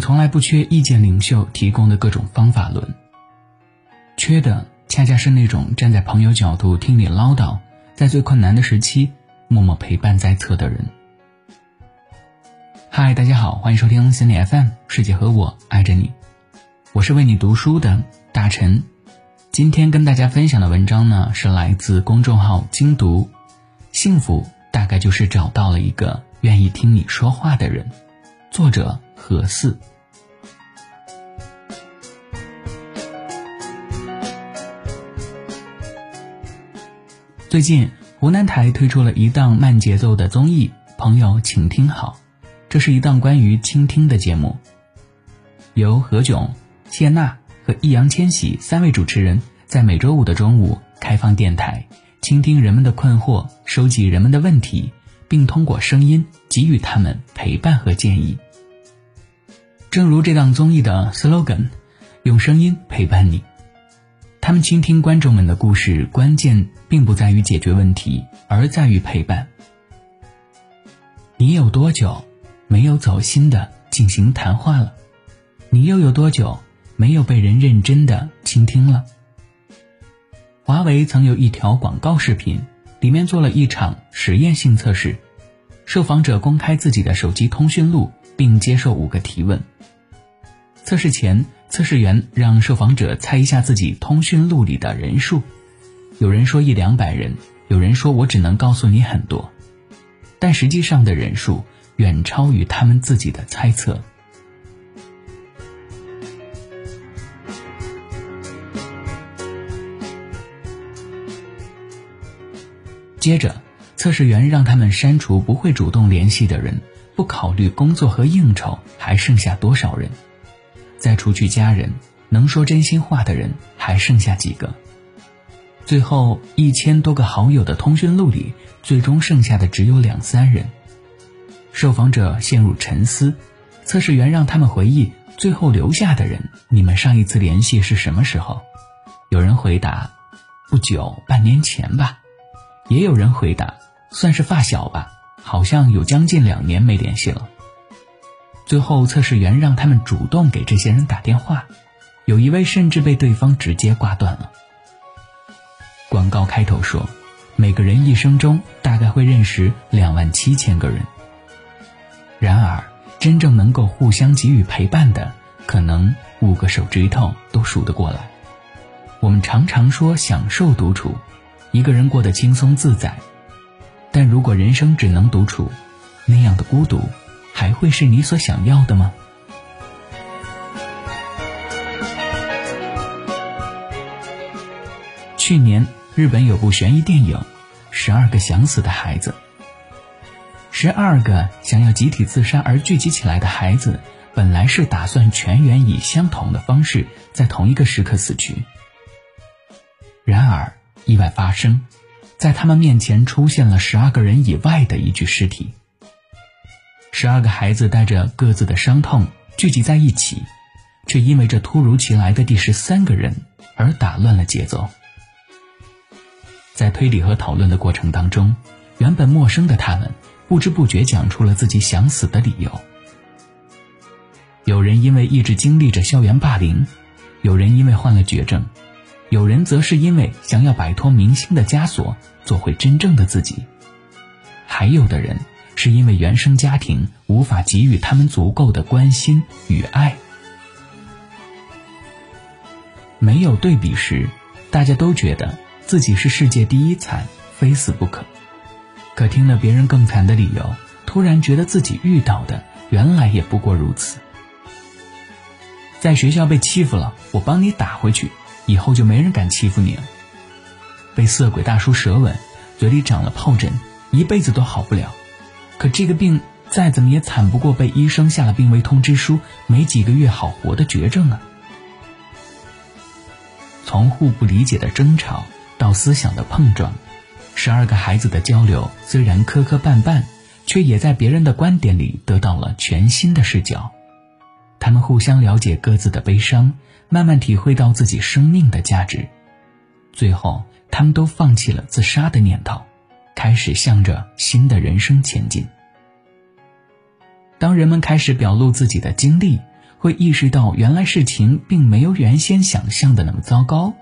从来不缺意见领袖提供的各种方法论，缺的恰恰是那种站在朋友角度听你唠叨，在最困难的时期默默陪伴在侧的人。嗨，大家好，欢迎收听心理 FM，世界和我爱着你，我是为你读书的大陈。今天跟大家分享的文章呢，是来自公众号精读，幸福大概就是找到了一个愿意听你说话的人。作者何四。最近湖南台推出了一档慢节奏的综艺《朋友，请听好》，这是一档关于倾听的节目，由何炅、谢娜和易烊千玺三位主持人在每周五的中午开放电台，倾听人们的困惑，收集人们的问题，并通过声音给予他们陪伴和建议。正如这档综艺的 slogan，用声音陪伴你。他们倾听观众们的故事，关键并不在于解决问题，而在于陪伴。你有多久没有走心的进行谈话了？你又有多久没有被人认真的倾听了？华为曾有一条广告视频，里面做了一场实验性测试，受访者公开自己的手机通讯录，并接受五个提问。测试前，测试员让受访者猜一下自己通讯录里的人数。有人说一两百人，有人说我只能告诉你很多，但实际上的人数远超于他们自己的猜测。接着，测试员让他们删除不会主动联系的人，不考虑工作和应酬，还剩下多少人？再除去家人，能说真心话的人还剩下几个？最后一千多个好友的通讯录里，最终剩下的只有两三人。受访者陷入沉思，测试员让他们回忆最后留下的人，你们上一次联系是什么时候？有人回答：不久，半年前吧。也有人回答：算是发小吧，好像有将近两年没联系了。最后，测试员让他们主动给这些人打电话，有一位甚至被对方直接挂断了。广告开头说，每个人一生中大概会认识两万七千个人。然而，真正能够互相给予陪伴的，可能五个手指头都数得过来。我们常常说享受独处，一个人过得轻松自在，但如果人生只能独处，那样的孤独。还会是你所想要的吗？去年日本有部悬疑电影《十二个想死的孩子》，十二个想要集体自杀而聚集起来的孩子，本来是打算全员以相同的方式在同一个时刻死去，然而意外发生，在他们面前出现了十二个人以外的一具尸体。十二个孩子带着各自的伤痛聚集在一起，却因为这突如其来的第十三个人而打乱了节奏。在推理和讨论的过程当中，原本陌生的他们不知不觉讲出了自己想死的理由。有人因为一直经历着校园霸凌，有人因为患了绝症，有人则是因为想要摆脱明星的枷锁，做回真正的自己，还有的人。是因为原生家庭无法给予他们足够的关心与爱。没有对比时，大家都觉得自己是世界第一惨，非死不可。可听了别人更惨的理由，突然觉得自己遇到的原来也不过如此。在学校被欺负了，我帮你打回去，以后就没人敢欺负你了。被色鬼大叔舌吻，嘴里长了疱疹，一辈子都好不了。可这个病再怎么也惨不过被医生下了病危通知书，没几个月好活的绝症啊！从互不理解的争吵到思想的碰撞，十二个孩子的交流虽然磕磕绊绊，却也在别人的观点里得到了全新的视角。他们互相了解各自的悲伤，慢慢体会到自己生命的价值。最后，他们都放弃了自杀的念头。开始向着新的人生前进。当人们开始表露自己的经历，会意识到原来事情并没有原先想象的那么糟糕，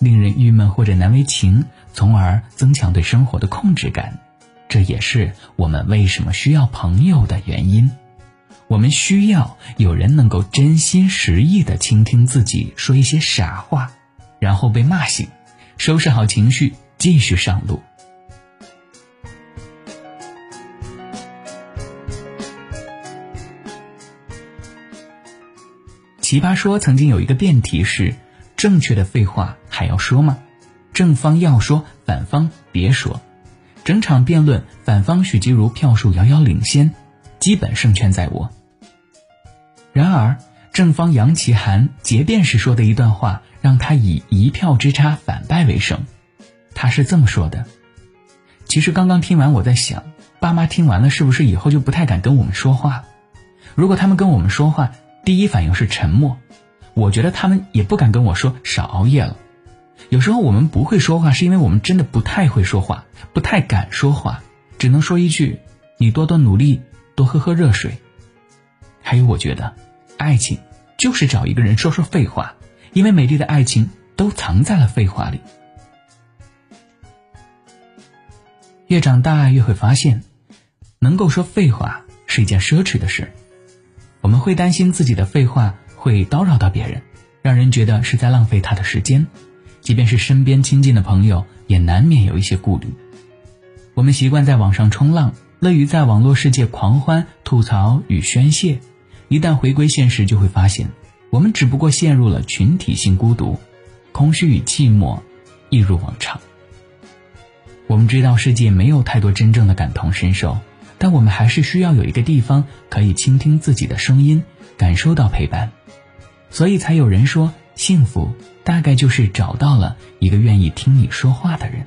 令人郁闷或者难为情，从而增强对生活的控制感。这也是我们为什么需要朋友的原因。我们需要有人能够真心实意的倾听自己说一些傻话，然后被骂醒，收拾好情绪，继续上路。奇葩说曾经有一个辩题是：正确的废话还要说吗？正方要说，反方别说。整场辩论，反方许吉如票数遥遥领先，基本胜券在握。然而，正方杨奇涵结辩时说的一段话，让他以一票之差反败为胜。他是这么说的：“其实刚刚听完，我在想，爸妈听完了是不是以后就不太敢跟我们说话？如果他们跟我们说话，第一反应是沉默，我觉得他们也不敢跟我说少熬夜了。有时候我们不会说话，是因为我们真的不太会说话，不太敢说话，只能说一句：你多多努力，多喝喝热水。”还有，我觉得，爱情就是找一个人说说废话，因为美丽的爱情都藏在了废话里。越长大，越会发现，能够说废话是一件奢侈的事。我们会担心自己的废话会叨扰到别人，让人觉得是在浪费他的时间。即便是身边亲近的朋友，也难免有一些顾虑。我们习惯在网上冲浪，乐于在网络世界狂欢、吐槽与宣泄。一旦回归现实，就会发现，我们只不过陷入了群体性孤独，空虚与寂寞一如往常。我们知道世界没有太多真正的感同身受，但我们还是需要有一个地方可以倾听自己的声音，感受到陪伴。所以才有人说，幸福大概就是找到了一个愿意听你说话的人。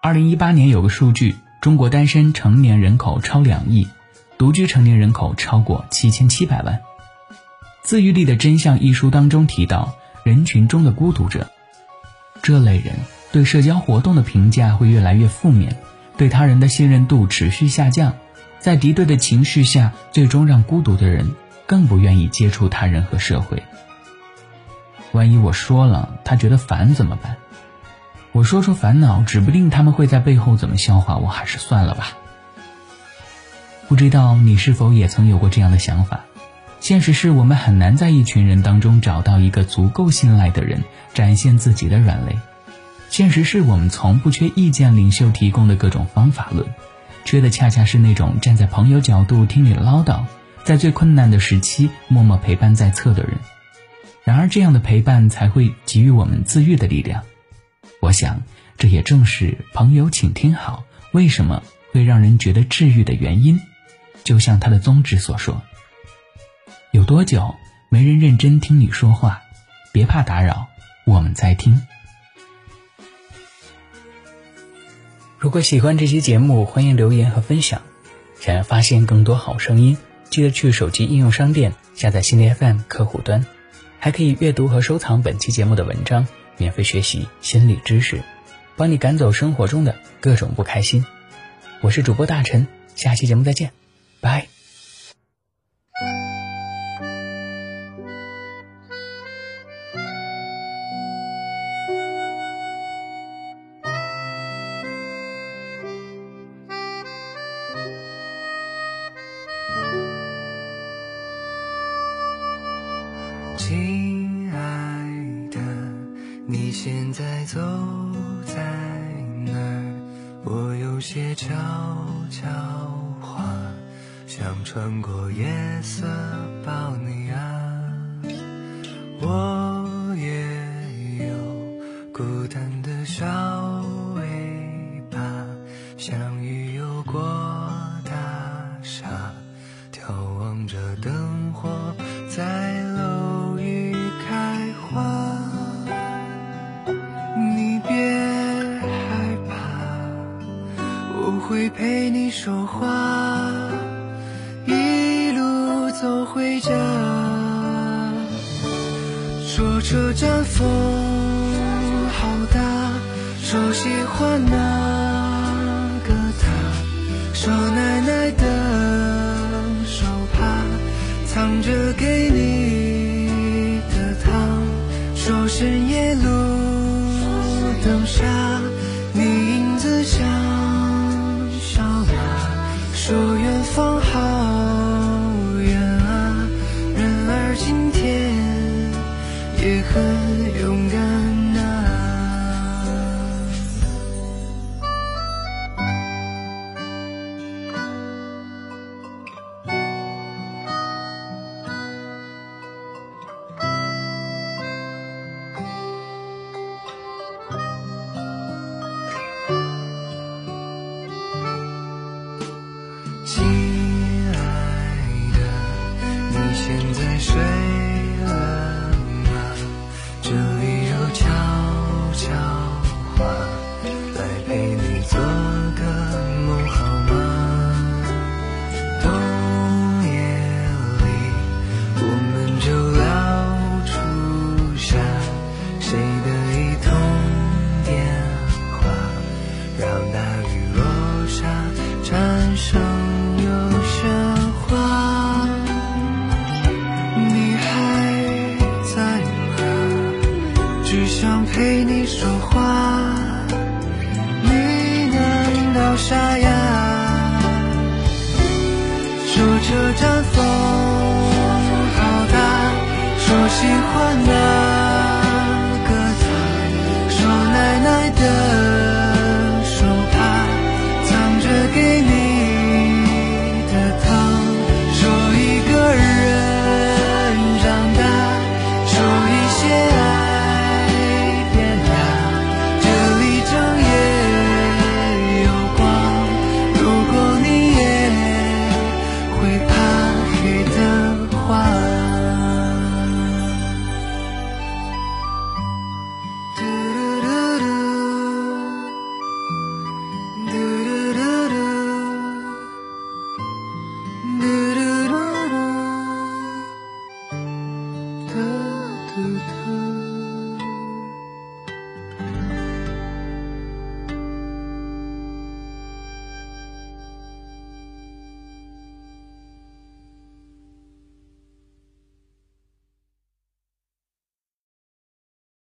二零一八年有个数据，中国单身成年人口超两亿，独居成年人口超过七千七百万。《自愈力的真相》一书当中提到，人群中的孤独者，这类人对社交活动的评价会越来越负面，对他人的信任度持续下降，在敌对的情绪下，最终让孤独的人更不愿意接触他人和社会。万一我说了，他觉得烦怎么办？我说出烦恼，指不定他们会在背后怎么笑话我，还是算了吧。不知道你是否也曾有过这样的想法？现实是我们很难在一群人当中找到一个足够信赖的人，展现自己的软肋。现实是我们从不缺意见领袖提供的各种方法论，缺的恰恰是那种站在朋友角度听你唠叨，在最困难的时期默默陪伴在侧的人。然而，这样的陪伴才会给予我们自愈的力量。我想，这也正是朋友，请听好，为什么会让人觉得治愈的原因。就像他的宗旨所说：“有多久没人认真听你说话？别怕打扰，我们在听。”如果喜欢这期节目，欢迎留言和分享。想要发现更多好声音，记得去手机应用商店下载心理 FM 客户端，还可以阅读和收藏本期节目的文章。免费学习心理知识，帮你赶走生活中的各种不开心。我是主播大陈，下期节目再见，拜。亲爱的你现在走在哪儿？我有些悄悄话，想穿过夜色抱你啊。我也有孤单的小尾巴，像鱼游过说话一路走回家说车站风好大说喜欢那个他。说奶奶的手帕藏着给你沙哑。说车站风好大说喜欢那